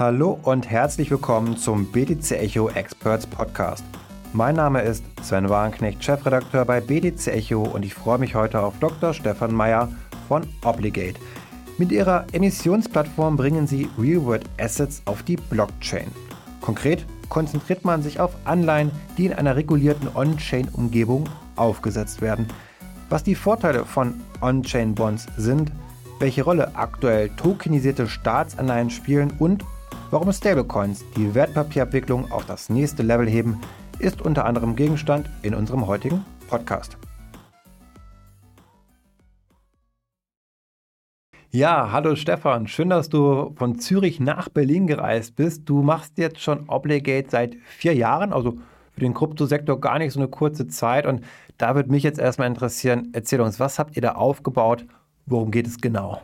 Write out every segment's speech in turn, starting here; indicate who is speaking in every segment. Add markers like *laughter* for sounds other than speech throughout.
Speaker 1: Hallo und herzlich willkommen zum BTC Echo Experts Podcast. Mein Name ist Sven Wagenknecht, Chefredakteur bei BTC Echo und ich freue mich heute auf Dr. Stefan Meyer von Obligate. Mit ihrer Emissionsplattform bringen sie Real-World Assets auf die Blockchain. Konkret konzentriert man sich auf Anleihen, die in einer regulierten On-Chain-Umgebung aufgesetzt werden. Was die Vorteile von On-Chain-Bonds sind, welche Rolle aktuell tokenisierte Staatsanleihen spielen und warum Stablecoins die Wertpapierabwicklung auf das nächste Level heben, ist unter anderem Gegenstand in unserem heutigen Podcast. Ja, hallo Stefan, schön, dass du von Zürich nach Berlin gereist bist. Du machst jetzt schon Obligate seit vier Jahren, also für den Kryptosektor gar nicht so eine kurze Zeit. Und da würde mich jetzt erstmal interessieren, erzähl uns, was habt ihr da aufgebaut? Worum geht es genau?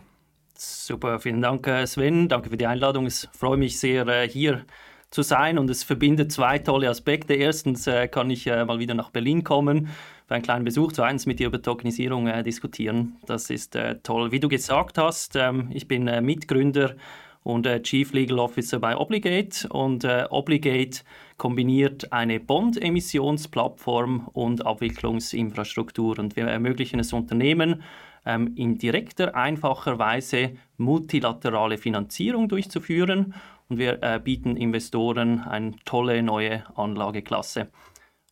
Speaker 2: Super, vielen Dank, äh, Sven. Danke für die Einladung. Ich freue mich sehr, äh, hier zu sein und es verbindet zwei tolle Aspekte. Erstens äh, kann ich mal wieder nach Berlin kommen für einen kleinen Besuch. Zweitens mit dir über Tokenisierung diskutieren. Das ist toll. Wie du gesagt hast, ähm, ich bin Mitgründer und Chief Legal Officer bei Obligate und Obligate kombiniert eine Bond-Emissionsplattform und Abwicklungsinfrastruktur und wir ermöglichen es Unternehmen, ähm, in direkter, einfacher Weise multilaterale Finanzierung durchzuführen. Und wir äh, bieten Investoren eine tolle neue Anlageklasse.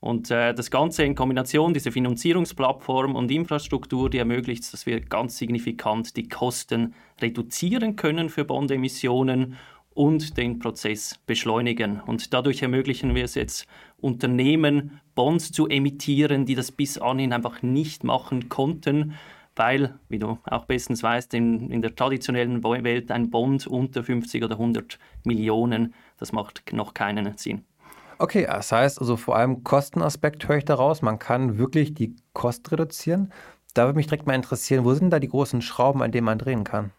Speaker 2: Und äh, das Ganze in Kombination, diese Finanzierungsplattform und Infrastruktur, die ermöglicht, dass wir ganz signifikant die Kosten reduzieren können für Bondemissionen und den Prozess beschleunigen. Und dadurch ermöglichen wir es jetzt Unternehmen, Bonds zu emittieren, die das bis anhin einfach nicht machen konnten, weil, wie du auch bestens weißt, in, in der traditionellen Welt ein Bond unter 50 oder 100 Millionen, das macht noch keinen Sinn.
Speaker 1: Okay, das heißt also vor allem Kostenaspekt höre ich daraus. Man kann wirklich die Kosten reduzieren. Da würde mich direkt mal interessieren, wo sind da die großen Schrauben, an denen man drehen kann?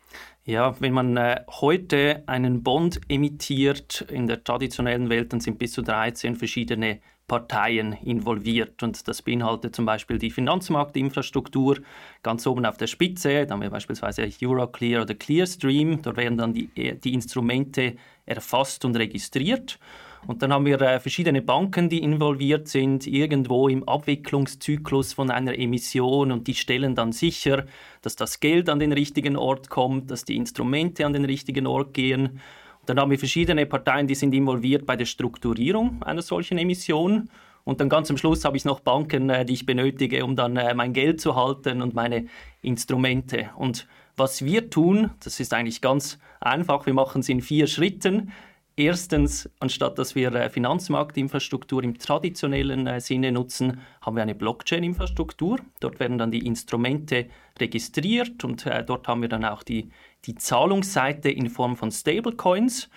Speaker 2: Ja, wenn man äh, heute einen Bond emittiert in der traditionellen Welt, dann sind bis zu 13 verschiedene Parteien involviert. Und das beinhaltet zum Beispiel die Finanzmarktinfrastruktur ganz oben auf der Spitze. Da haben wir beispielsweise Euroclear oder Clearstream. Dort werden dann die, die Instrumente erfasst und registriert. Und dann haben wir äh, verschiedene Banken, die involviert sind, irgendwo im Abwicklungszyklus von einer Emission und die stellen dann sicher, dass das Geld an den richtigen Ort kommt, dass die Instrumente an den richtigen Ort gehen. Dann haben wir verschiedene Parteien, die sind involviert bei der Strukturierung einer solchen Emission. Und dann ganz am Schluss habe ich noch Banken, äh, die ich benötige, um dann äh, mein Geld zu halten und meine Instrumente. Und was wir tun, das ist eigentlich ganz einfach. Wir machen es in vier Schritten. Erstens, anstatt dass wir äh, Finanzmarktinfrastruktur im traditionellen Sinne nutzen, haben wir eine Blockchain-Infrastruktur. Dort werden dann die Instrumente registriert und dort haben wir dann auch die die Zahlungsseite in Form von Stablecoins.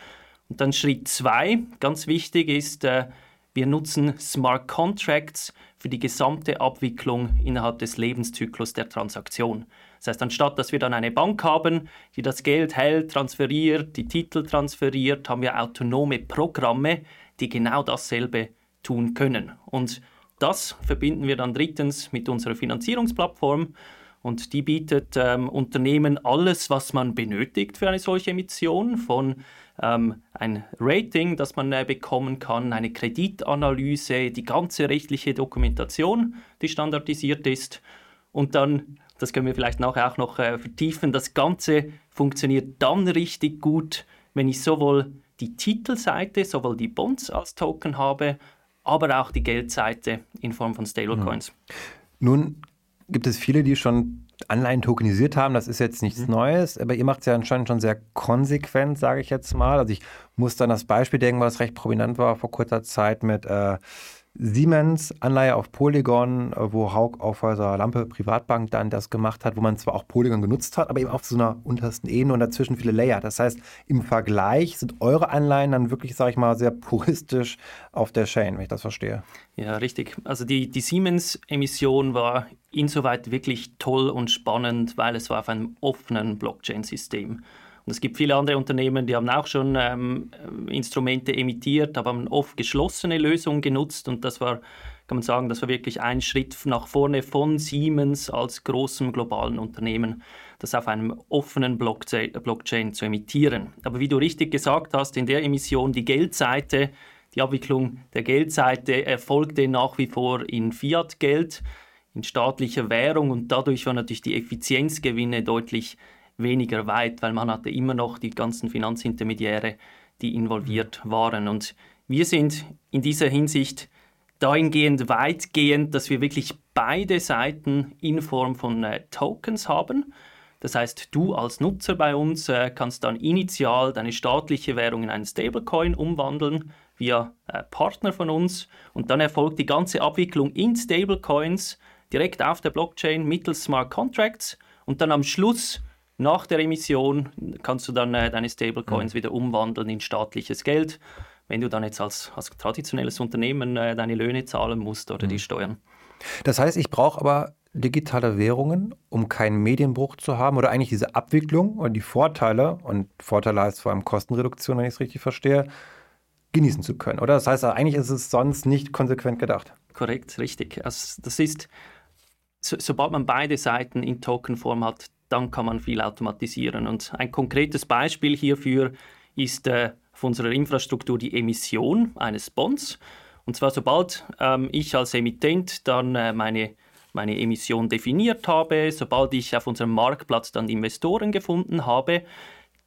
Speaker 2: Und dann Schritt zwei, ganz wichtig ist, äh, wir nutzen Smart Contracts für die gesamte Abwicklung innerhalb des Lebenszyklus der Transaktion. Das heißt, anstatt dass wir dann eine Bank haben, die das Geld hält, transferiert, die Titel transferiert, haben wir autonome Programme, die genau dasselbe tun können. Und das verbinden wir dann drittens mit unserer Finanzierungsplattform und die bietet ähm, Unternehmen alles, was man benötigt für eine solche Emission, von ähm, ein Rating, das man äh, bekommen kann, eine Kreditanalyse, die ganze rechtliche Dokumentation, die standardisiert ist. Und dann, das können wir vielleicht nachher auch noch äh, vertiefen, das Ganze funktioniert dann richtig gut, wenn ich sowohl die Titelseite, sowohl die Bonds als Token habe, aber auch die Geldseite in Form von Stablecoins.
Speaker 1: Nun gibt es viele, die schon Anleihen tokenisiert haben. Das ist jetzt nichts mhm. Neues, aber ihr macht es ja anscheinend schon sehr konsequent, sage ich jetzt mal. Also ich muss dann das Beispiel denken, was recht prominent war vor kurzer Zeit mit äh, Siemens Anleihe auf Polygon, wo Haug Aufhäuser Lampe Privatbank dann das gemacht hat, wo man zwar auch Polygon genutzt hat, aber eben auf so einer untersten Ebene und dazwischen viele Layer. Das heißt, im Vergleich sind eure Anleihen dann wirklich, sage ich mal, sehr puristisch auf der Chain, wenn ich das verstehe.
Speaker 2: Ja, richtig. Also die, die Siemens-Emission war insoweit wirklich toll und spannend, weil es war auf einem offenen Blockchain-System. Und es gibt viele andere Unternehmen, die haben auch schon ähm, Instrumente emittiert, aber haben oft geschlossene Lösungen genutzt und das war kann man sagen, das war wirklich ein Schritt nach vorne von Siemens als großem globalen Unternehmen, das auf einem offenen Blockchain zu emittieren. Aber wie du richtig gesagt hast, in der Emission die Geldseite, die Abwicklung der Geldseite erfolgte nach wie vor in Fiat-Geld, in staatlicher Währung und dadurch waren natürlich die Effizienzgewinne deutlich weniger weit, weil man hatte immer noch die ganzen Finanzintermediäre, die involviert waren. Und wir sind in dieser Hinsicht dahingehend weitgehend, dass wir wirklich beide Seiten in Form von äh, Tokens haben. Das heißt, du als Nutzer bei uns äh, kannst dann initial deine staatliche Währung in einen Stablecoin umwandeln via äh, Partner von uns und dann erfolgt die ganze Abwicklung in Stablecoins direkt auf der Blockchain mittels Smart Contracts und dann am Schluss nach der Emission kannst du dann äh, deine Stablecoins mhm. wieder umwandeln in staatliches Geld wenn du dann jetzt als, als traditionelles Unternehmen äh, deine Löhne zahlen musst oder mhm. die Steuern.
Speaker 1: Das heißt, ich brauche aber digitale Währungen, um keinen Medienbruch zu haben oder eigentlich diese Abwicklung und die Vorteile, und Vorteile heißt vor allem Kostenreduktion, wenn ich es richtig verstehe, genießen zu können, oder? Das heißt, eigentlich ist es sonst nicht konsequent gedacht.
Speaker 2: Korrekt, richtig. Also das ist, so, sobald man beide Seiten in Tokenform hat, dann kann man viel automatisieren. Und ein konkretes Beispiel hierfür ist äh, auf unserer Infrastruktur die Emission eines Bonds. Und zwar sobald ähm, ich als Emittent dann äh, meine, meine Emission definiert habe, sobald ich auf unserem Marktplatz dann Investoren gefunden habe,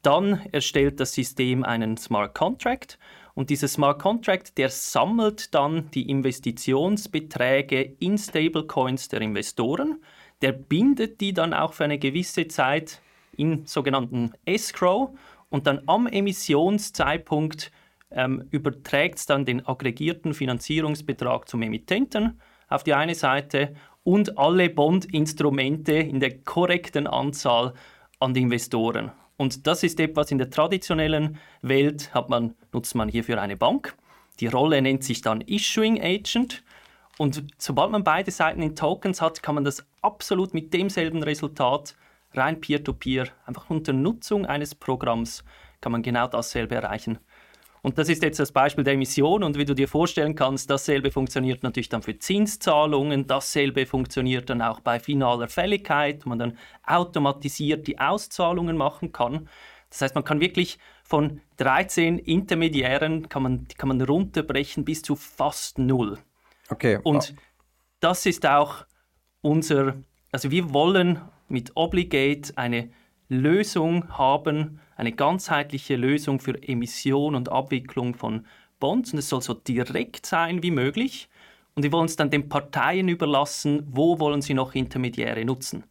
Speaker 2: dann erstellt das System einen Smart Contract und dieser Smart Contract, der sammelt dann die Investitionsbeträge in Stablecoins der Investoren, der bindet die dann auch für eine gewisse Zeit in sogenannten Escrow und dann am Emissionszeitpunkt ähm, überträgt es dann den aggregierten Finanzierungsbetrag zum Emittenten auf die eine Seite und alle Bondinstrumente in der korrekten Anzahl an die Investoren. Und das ist etwas in der traditionellen Welt, hat man, nutzt man hierfür eine Bank. Die Rolle nennt sich dann Issuing Agent. Und sobald man beide Seiten in Tokens hat, kann man das absolut mit demselben Resultat rein peer-to-peer, -peer, einfach unter Nutzung eines Programms kann man genau dasselbe erreichen. Und das ist jetzt das Beispiel der Emission und wie du dir vorstellen kannst, dasselbe funktioniert natürlich dann für Zinszahlungen, dasselbe funktioniert dann auch bei finaler Fälligkeit, wo man dann automatisiert die Auszahlungen machen kann. Das heißt, man kann wirklich von 13 Intermediären kann man, kann man runterbrechen bis zu fast null.
Speaker 1: Okay.
Speaker 2: Und das ist auch unser, also wir wollen mit Obligate eine Lösung haben, eine ganzheitliche Lösung für Emission und Abwicklung von Bonds. Und es soll so direkt sein wie möglich. Und wir wollen es dann den Parteien überlassen, wo wollen sie noch Intermediäre nutzen.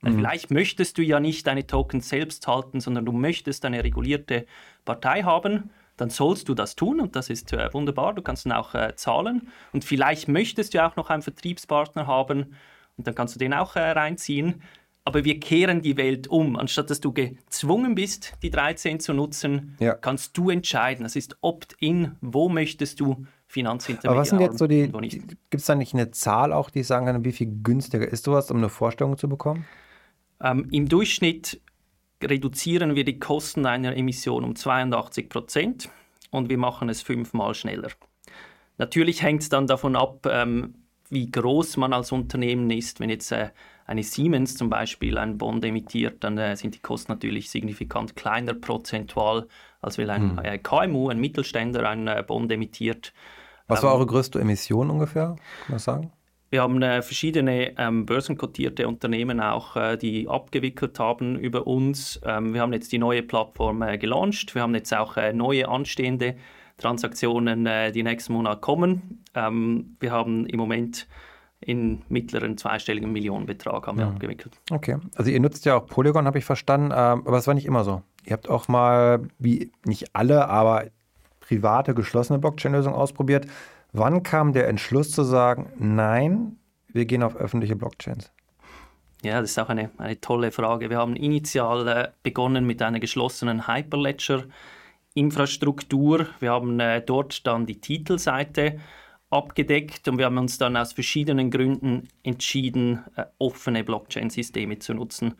Speaker 2: Weil mhm. vielleicht möchtest du ja nicht deine Tokens selbst halten, sondern du möchtest eine regulierte Partei haben, dann sollst du das tun und das ist äh, wunderbar. Du kannst dann auch äh, zahlen. Und vielleicht möchtest du auch noch einen Vertriebspartner haben und dann kannst du den auch äh, reinziehen aber wir kehren die Welt um. Anstatt dass du gezwungen bist, die 13 zu nutzen, ja. kannst du entscheiden. Das ist Opt-in. Wo möchtest du Finanzintermediär
Speaker 1: Aber was sind jetzt so die, gibt es da nicht eine Zahl auch, die sagen kann, wie viel günstiger ist sowas, um eine Vorstellung zu bekommen?
Speaker 2: Ähm, Im Durchschnitt reduzieren wir die Kosten einer Emission um 82 Prozent und wir machen es fünfmal schneller. Natürlich hängt es dann davon ab, ähm, wie groß man als Unternehmen ist. Wenn jetzt äh, eine Siemens zum Beispiel einen Bond emittiert, dann äh, sind die Kosten natürlich signifikant kleiner prozentual, als wenn ein hm. KMU, ein Mittelständler, einen äh, Bond emittiert.
Speaker 1: Was war ähm, eure größte Emission ungefähr, kann man sagen?
Speaker 2: Wir haben äh, verschiedene ähm, börsenkotierte Unternehmen auch, äh, die abgewickelt haben über uns. Ähm, wir haben jetzt die neue Plattform äh, gelauncht. Wir haben jetzt auch äh, neue anstehende Transaktionen, äh, die nächsten Monat kommen. Ähm, wir haben im Moment in mittleren zweistelligen Millionenbetrag haben wir ja. abgewickelt.
Speaker 1: Okay, also ihr nutzt ja auch Polygon, habe ich verstanden, ähm, aber es war nicht immer so. Ihr habt auch mal, wie nicht alle, aber private, geschlossene Blockchain-Lösungen ausprobiert. Wann kam der Entschluss zu sagen, nein, wir gehen auf öffentliche Blockchains?
Speaker 2: Ja, das ist auch eine, eine tolle Frage. Wir haben initial äh, begonnen mit einer geschlossenen Hyperledger-Infrastruktur. Wir haben äh, dort dann die Titelseite abgedeckt und wir haben uns dann aus verschiedenen Gründen entschieden, äh, offene Blockchain-Systeme zu nutzen.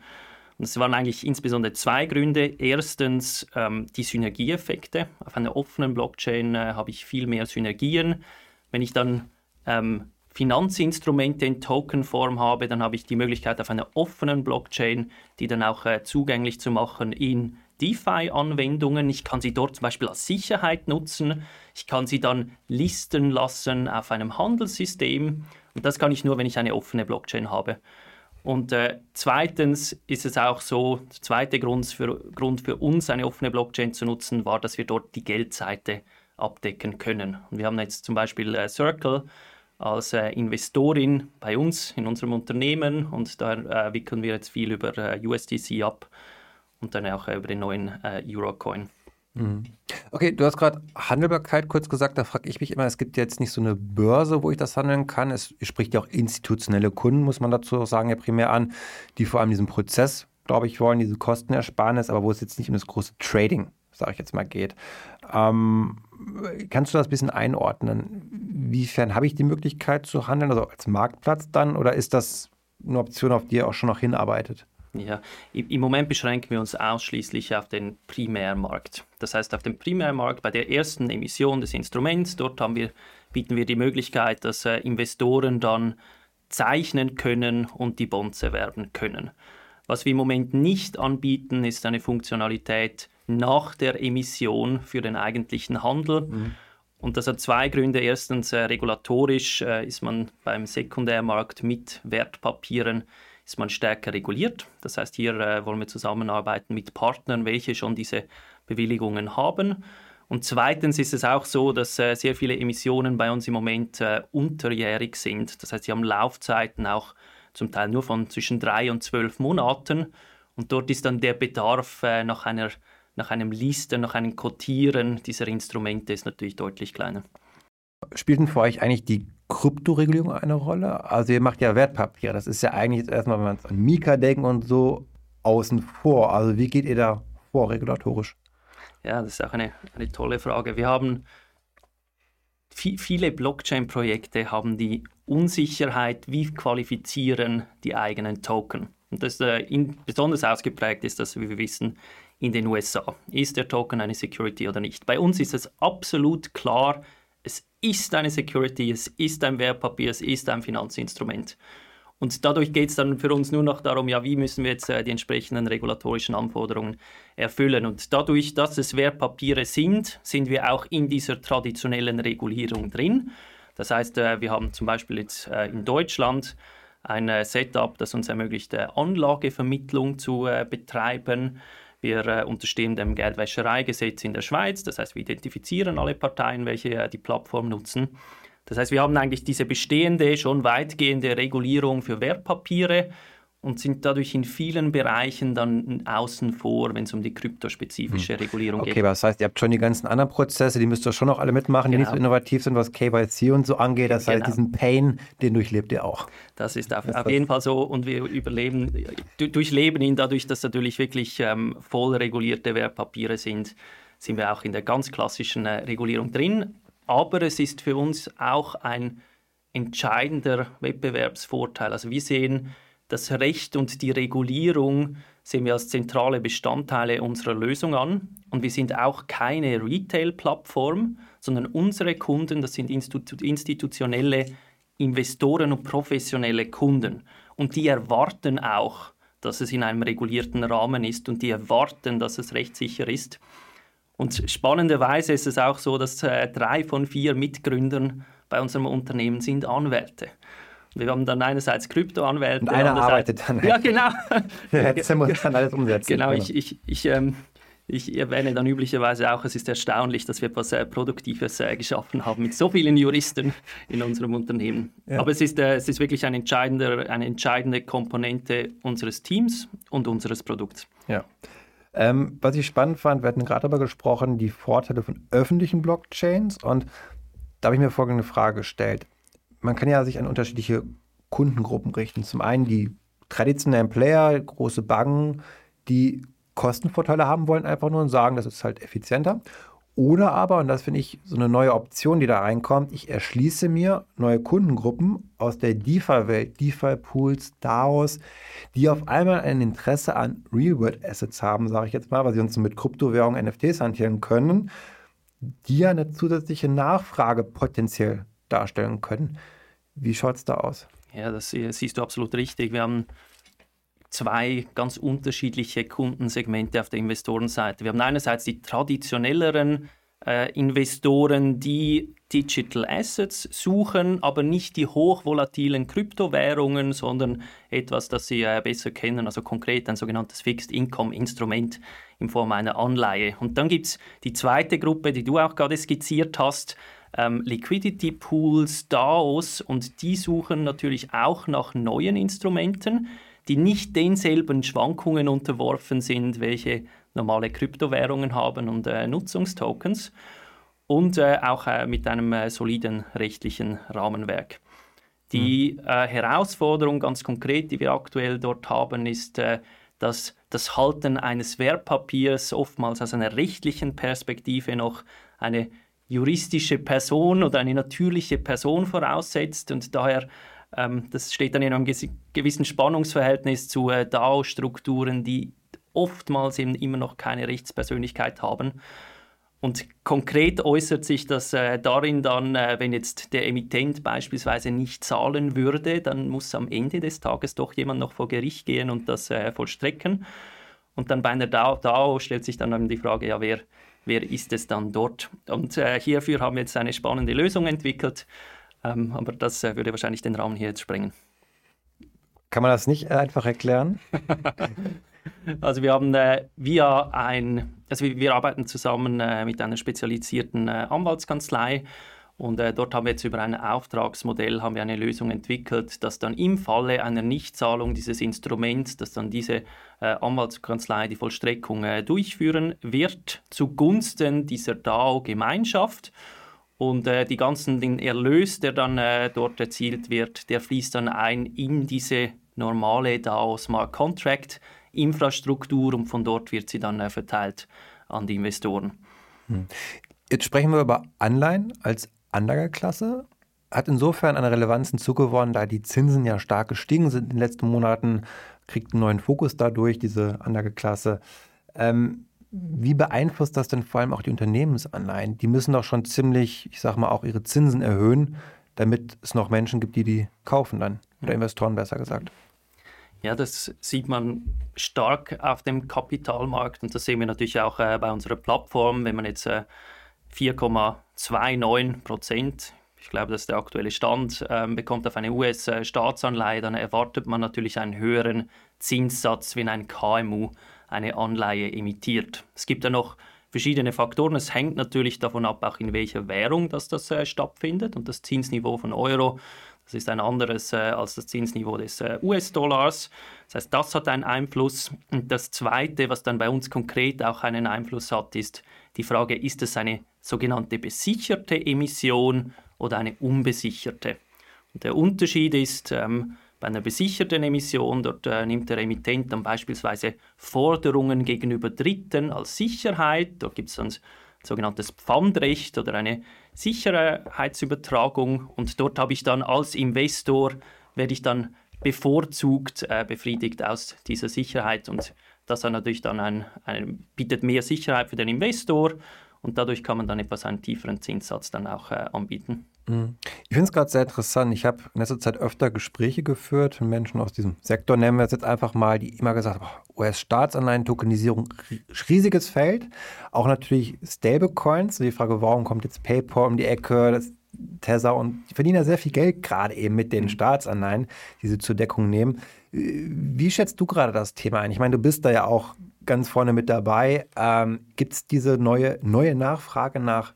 Speaker 2: Und es waren eigentlich insbesondere zwei Gründe. Erstens ähm, die Synergieeffekte. Auf einer offenen Blockchain äh, habe ich viel mehr Synergien. Wenn ich dann ähm, Finanzinstrumente in Tokenform habe, dann habe ich die Möglichkeit auf einer offenen Blockchain, die dann auch äh, zugänglich zu machen in DeFi-Anwendungen. Ich kann sie dort zum Beispiel als Sicherheit nutzen. Ich kann sie dann listen lassen auf einem Handelssystem. Und das kann ich nur, wenn ich eine offene Blockchain habe. Und äh, zweitens ist es auch so, der zweite Grund für, Grund für uns, eine offene Blockchain zu nutzen, war, dass wir dort die Geldseite abdecken können. Und wir haben jetzt zum Beispiel äh, Circle als äh, Investorin bei uns in unserem Unternehmen und da äh, wickeln wir jetzt viel über äh, USDC ab und dann auch über den neuen äh, Eurocoin.
Speaker 1: Mhm. Okay, du hast gerade Handelbarkeit kurz gesagt, da frage ich mich immer, es gibt jetzt nicht so eine Börse, wo ich das handeln kann. Es spricht ja auch institutionelle Kunden, muss man dazu auch sagen, ja primär an, die vor allem diesen Prozess, glaube ich, wollen, diese Kostenersparnis, aber wo es jetzt nicht um das große Trading, sage ich jetzt mal, geht. Ähm, kannst du das ein bisschen einordnen? Inwiefern habe ich die Möglichkeit zu handeln, also als Marktplatz dann, oder ist das eine Option, auf die ihr auch schon noch hinarbeitet?
Speaker 2: Ja, im Moment beschränken wir uns ausschließlich auf den Primärmarkt. Das heißt, auf dem Primärmarkt bei der ersten Emission des Instruments, dort haben wir, bieten wir die Möglichkeit, dass äh, Investoren dann zeichnen können und die Bonds erwerben können. Was wir im Moment nicht anbieten, ist eine Funktionalität nach der Emission für den eigentlichen Handel. Mhm. Und das hat zwei Gründe. Erstens, äh, regulatorisch äh, ist man beim Sekundärmarkt mit Wertpapieren ist man stärker reguliert. Das heißt, hier äh, wollen wir zusammenarbeiten mit Partnern, welche schon diese Bewilligungen haben. Und zweitens ist es auch so, dass äh, sehr viele Emissionen bei uns im Moment äh, unterjährig sind. Das heißt, sie haben Laufzeiten auch zum Teil nur von zwischen drei und zwölf Monaten. Und dort ist dann der Bedarf äh, nach, einer, nach einem Listen, nach einem Kotieren dieser Instrumente ist natürlich deutlich kleiner.
Speaker 1: Spielt denn für euch eigentlich die Kryptoregulierung eine Rolle? Also ihr macht ja Wertpapiere. Das ist ja eigentlich jetzt erstmal, wenn man an Mika denken und so, außen vor. Also wie geht ihr da vor regulatorisch?
Speaker 2: Ja, das ist auch eine, eine tolle Frage. Wir haben viele Blockchain-Projekte haben die Unsicherheit, wie qualifizieren die eigenen Token. Und das äh, in, besonders ausgeprägt ist das, wie wir wissen, in den USA. Ist der Token eine Security oder nicht? Bei uns ist es absolut klar, es ist eine Security, es ist ein Wertpapier, es ist ein Finanzinstrument. Und dadurch geht es dann für uns nur noch darum, ja, wie müssen wir jetzt äh, die entsprechenden regulatorischen Anforderungen erfüllen. Und dadurch, dass es Wertpapiere sind, sind wir auch in dieser traditionellen Regulierung drin. Das heißt, äh, wir haben zum Beispiel jetzt äh, in Deutschland ein äh, Setup, das uns ermöglicht, äh, Anlagevermittlung zu äh, betreiben. Wir äh, unterstehen dem Geldwäschereigesetz in der Schweiz, das heißt, wir identifizieren alle Parteien, welche äh, die Plattform nutzen. Das heißt, wir haben eigentlich diese bestehende, schon weitgehende Regulierung für Wertpapiere und sind dadurch in vielen Bereichen dann außen vor, wenn es um die kryptospezifische hm. Regulierung
Speaker 1: okay,
Speaker 2: geht.
Speaker 1: Okay, das heißt, ihr habt schon die ganzen anderen Prozesse, die müsst ihr schon noch alle mitmachen, genau. die nicht so genau. innovativ sind, was KYC und so angeht. Das genau. heißt, diesen Pain, den durchlebt ihr auch.
Speaker 2: Das ist auf, auf jeden Fall so und wir überleben, durchleben ihn dadurch, dass natürlich wirklich ähm, voll regulierte Wertpapiere sind, sind wir auch in der ganz klassischen äh, Regulierung drin. Aber es ist für uns auch ein entscheidender Wettbewerbsvorteil. Also wir sehen, das Recht und die Regulierung sehen wir als zentrale Bestandteile unserer Lösung an. Und wir sind auch keine Retail-Plattform, sondern unsere Kunden, das sind institutionelle Investoren und professionelle Kunden. Und die erwarten auch, dass es in einem regulierten Rahmen ist und die erwarten, dass es rechtssicher ist. Und spannenderweise ist es auch so, dass äh, drei von vier Mitgründern bei unserem Unternehmen sind Anwälte. Wir haben dann einerseits Kryptoanwälte.
Speaker 1: Und einer arbeitet dann.
Speaker 2: Ja, genau. *laughs*
Speaker 1: Der muss dann alles umsetzen.
Speaker 2: Genau, ich, ich, ich, ähm, ich erwähne dann üblicherweise auch, es ist erstaunlich, dass wir etwas äh, Produktives äh, geschaffen haben mit so vielen Juristen in unserem Unternehmen. Ja. Aber es ist, äh, es ist wirklich ein entscheidender, eine entscheidende Komponente unseres Teams und unseres Produkts.
Speaker 1: Ja. Ähm, was ich spannend fand, wir hatten gerade darüber gesprochen, die Vorteile von öffentlichen Blockchains und da habe ich mir folgende Frage gestellt man kann ja sich an unterschiedliche Kundengruppen richten. Zum einen die traditionellen Player, große Banken, die Kostenvorteile haben wollen, einfach nur und sagen, das ist halt effizienter. Oder aber, und das finde ich so eine neue Option, die da reinkommt, ich erschließe mir neue Kundengruppen aus der DeFi-Welt, DeFi-Pools, DAOs, die auf einmal ein Interesse an Real-World-Assets haben, sage ich jetzt mal, weil sie uns mit Kryptowährungen, NFTs hantieren können, die ja eine zusätzliche Nachfrage potenziell darstellen können. Wie schaut es da aus?
Speaker 2: Ja, das siehst du absolut richtig. Wir haben zwei ganz unterschiedliche Kundensegmente auf der Investorenseite. Wir haben einerseits die traditionelleren äh, Investoren, die Digital Assets suchen, aber nicht die hochvolatilen Kryptowährungen, sondern etwas, das sie äh, besser kennen, also konkret ein sogenanntes Fixed Income Instrument in Form einer Anleihe. Und dann gibt es die zweite Gruppe, die du auch gerade skizziert hast, ähm, Liquidity Pools, DAOs, und die suchen natürlich auch nach neuen Instrumenten, die nicht denselben Schwankungen unterworfen sind, welche normale Kryptowährungen haben und äh, Nutzungstokens und äh, auch äh, mit einem äh, soliden rechtlichen Rahmenwerk. Die mhm. Äh, Herausforderung ganz konkret, die wir aktuell dort haben, ist, äh, dass das Halten eines Wertpapiers oftmals aus einer rechtlichen Perspektive noch eine juristische Person oder eine natürliche Person voraussetzt und daher ähm, das steht dann in einem gewissen Spannungsverhältnis zu äh, DAO-Strukturen, die oftmals eben immer noch keine Rechtspersönlichkeit haben. Und konkret äußert sich das äh, darin dann, äh, wenn jetzt der Emittent beispielsweise nicht zahlen würde, dann muss am Ende des Tages doch jemand noch vor Gericht gehen und das äh, vollstrecken. Und dann bei einer DAO, DAO stellt sich dann die Frage, ja, wer, wer ist es dann dort? Und äh, hierfür haben wir jetzt eine spannende Lösung entwickelt, ähm, aber das äh, würde wahrscheinlich den Raum hier jetzt sprengen.
Speaker 1: Kann man das nicht einfach erklären? *laughs*
Speaker 2: Also wir haben äh, via ein, also wir, wir arbeiten zusammen äh, mit einer spezialisierten äh, Anwaltskanzlei und äh, dort haben wir jetzt über ein Auftragsmodell haben wir eine Lösung entwickelt, dass dann im Falle einer Nichtzahlung dieses Instruments, dass dann diese äh, Anwaltskanzlei die Vollstreckung äh, durchführen wird zugunsten dieser DAO-Gemeinschaft. Und äh, die ganzen, den Erlös, der dann äh, dort erzielt wird, der fließt dann ein in diese normale DAO Smart Contract Infrastruktur und von dort wird sie dann äh, verteilt an die Investoren.
Speaker 1: Hm. Jetzt sprechen wir über Anleihen als Anlageklasse. Hat insofern eine Relevanz hinzugewonnen, da die Zinsen ja stark gestiegen sind in den letzten Monaten, kriegt einen neuen Fokus dadurch, diese Anlageklasse. Ähm, wie beeinflusst das denn vor allem auch die Unternehmensanleihen? Die müssen doch schon ziemlich, ich sag mal, auch ihre Zinsen erhöhen, damit es noch Menschen gibt, die die kaufen dann. Oder Investoren besser gesagt.
Speaker 2: Ja, das sieht man stark auf dem Kapitalmarkt und das sehen wir natürlich auch äh, bei unserer Plattform. Wenn man jetzt äh, 4,29 Prozent, ich glaube, das ist der aktuelle Stand, äh, bekommt auf eine US-Staatsanleihe, dann erwartet man natürlich einen höheren Zinssatz, wenn ein KMU eine Anleihe emittiert. Es gibt ja noch verschiedene Faktoren. Es hängt natürlich davon ab, auch in welcher Währung das, das äh, stattfindet und das Zinsniveau von Euro das ist ein anderes äh, als das Zinsniveau des äh, US-Dollars. Das heißt, das hat einen Einfluss. Und das Zweite, was dann bei uns konkret auch einen Einfluss hat, ist die Frage, ist es eine sogenannte besicherte Emission oder eine unbesicherte? Und der Unterschied ist, ähm, bei einer besicherten Emission, dort äh, nimmt der Emittent dann beispielsweise Forderungen gegenüber Dritten als Sicherheit. Dort gibt es dann sogenanntes Pfandrecht oder eine Sicherheitsübertragung und dort habe ich dann als Investor, werde ich dann bevorzugt äh, befriedigt aus dieser Sicherheit und das hat natürlich dann ein, ein, bietet mehr Sicherheit für den Investor und dadurch kann man dann etwas einen tieferen Zinssatz dann auch äh, anbieten.
Speaker 1: Mhm. Ich finde es gerade sehr interessant. Ich habe in letzter Zeit öfter Gespräche geführt mit Menschen aus diesem Sektor, nennen wir es jetzt einfach mal, die immer gesagt haben, US-Staatsanleihen, Tokenisierung, riesiges Feld. Auch natürlich Stablecoins. Die Frage, warum kommt jetzt PayPal um die Ecke, das Tesla und die verdienen ja sehr viel Geld gerade eben mit den mhm. Staatsanleihen, die sie zur Deckung nehmen. Wie schätzt du gerade das Thema ein? Ich meine, du bist da ja auch ganz vorne mit dabei. Ähm, Gibt es diese neue, neue Nachfrage nach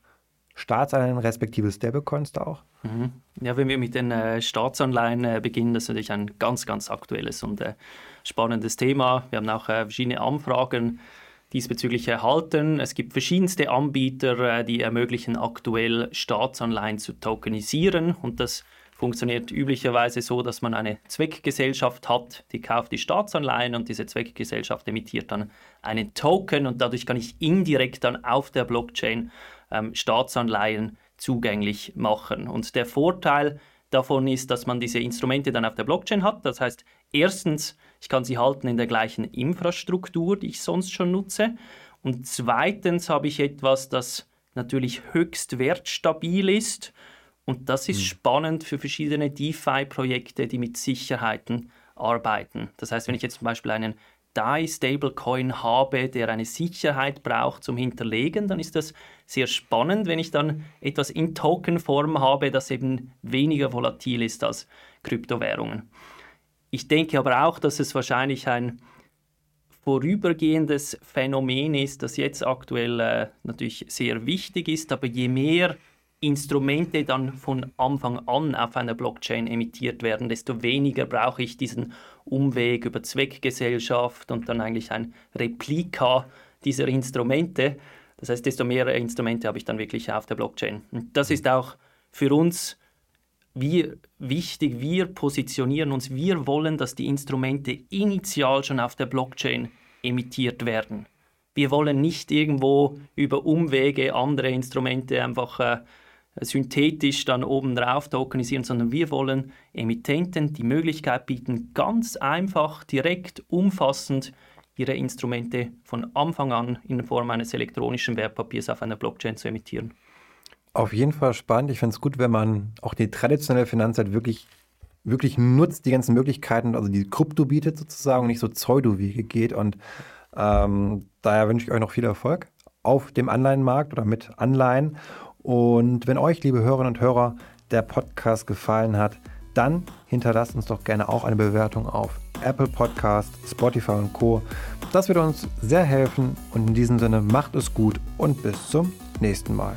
Speaker 1: Staatsanleihen respektive Stablecoins da auch?
Speaker 2: Mhm. Ja, wenn wir mit den äh, Staatsanleihen äh, beginnen, das ist natürlich ein ganz, ganz aktuelles und äh, spannendes Thema. Wir haben auch äh, verschiedene Anfragen diesbezüglich erhalten. Es gibt verschiedenste Anbieter, äh, die ermöglichen aktuell Staatsanleihen zu tokenisieren und das funktioniert üblicherweise so, dass man eine Zweckgesellschaft hat, die kauft die Staatsanleihen und diese Zweckgesellschaft emittiert dann einen Token und dadurch kann ich indirekt dann auf der Blockchain ähm, Staatsanleihen zugänglich machen. Und der Vorteil davon ist, dass man diese Instrumente dann auf der Blockchain hat. Das heißt, erstens, ich kann sie halten in der gleichen Infrastruktur, die ich sonst schon nutze. Und zweitens habe ich etwas, das natürlich höchst wertstabil ist Und das ist mhm. spannend für verschiedene DeFi-Projekte, die mit Sicherheiten arbeiten. Das heißt, wenn ich jetzt zum Beispiel einen DAI Stablecoin habe, der eine Sicherheit braucht zum Hinterlegen, dann ist das sehr spannend, wenn ich dann etwas in Tokenform habe, das eben weniger volatil ist als Kryptowährungen. Ich denke aber auch, dass es wahrscheinlich ein vorübergehendes Phänomen ist, das jetzt aktuell äh, natürlich sehr wichtig ist, aber je mehr Instrumente dann von Anfang an auf einer Blockchain emittiert werden, desto weniger brauche ich diesen Umweg über Zweckgesellschaft und dann eigentlich ein Replika dieser Instrumente. Das heißt, desto mehr Instrumente habe ich dann wirklich auf der Blockchain. Und das ist auch für uns wir, wichtig, wir positionieren uns, wir wollen, dass die Instrumente initial schon auf der Blockchain emittiert werden. Wir wollen nicht irgendwo über Umwege andere Instrumente einfach äh, synthetisch dann oben drauf tokenisieren, sondern wir wollen Emittenten die Möglichkeit bieten, ganz einfach, direkt, umfassend ihre Instrumente von Anfang an in Form eines elektronischen Wertpapiers auf einer Blockchain zu emittieren.
Speaker 1: Auf jeden Fall spannend. Ich finde es gut, wenn man auch die traditionelle Finanzwelt wirklich, wirklich nutzt, die ganzen Möglichkeiten, also die Krypto bietet sozusagen und nicht so Pseudo-Wege geht. Und ähm, daher wünsche ich euch noch viel Erfolg auf dem Anleihenmarkt oder mit Anleihen. Und wenn euch, liebe Hörerinnen und Hörer, der Podcast gefallen hat, dann hinterlasst uns doch gerne auch eine Bewertung auf Apple Podcast, Spotify und Co. Das wird uns sehr helfen und in diesem Sinne macht es gut und bis zum nächsten Mal.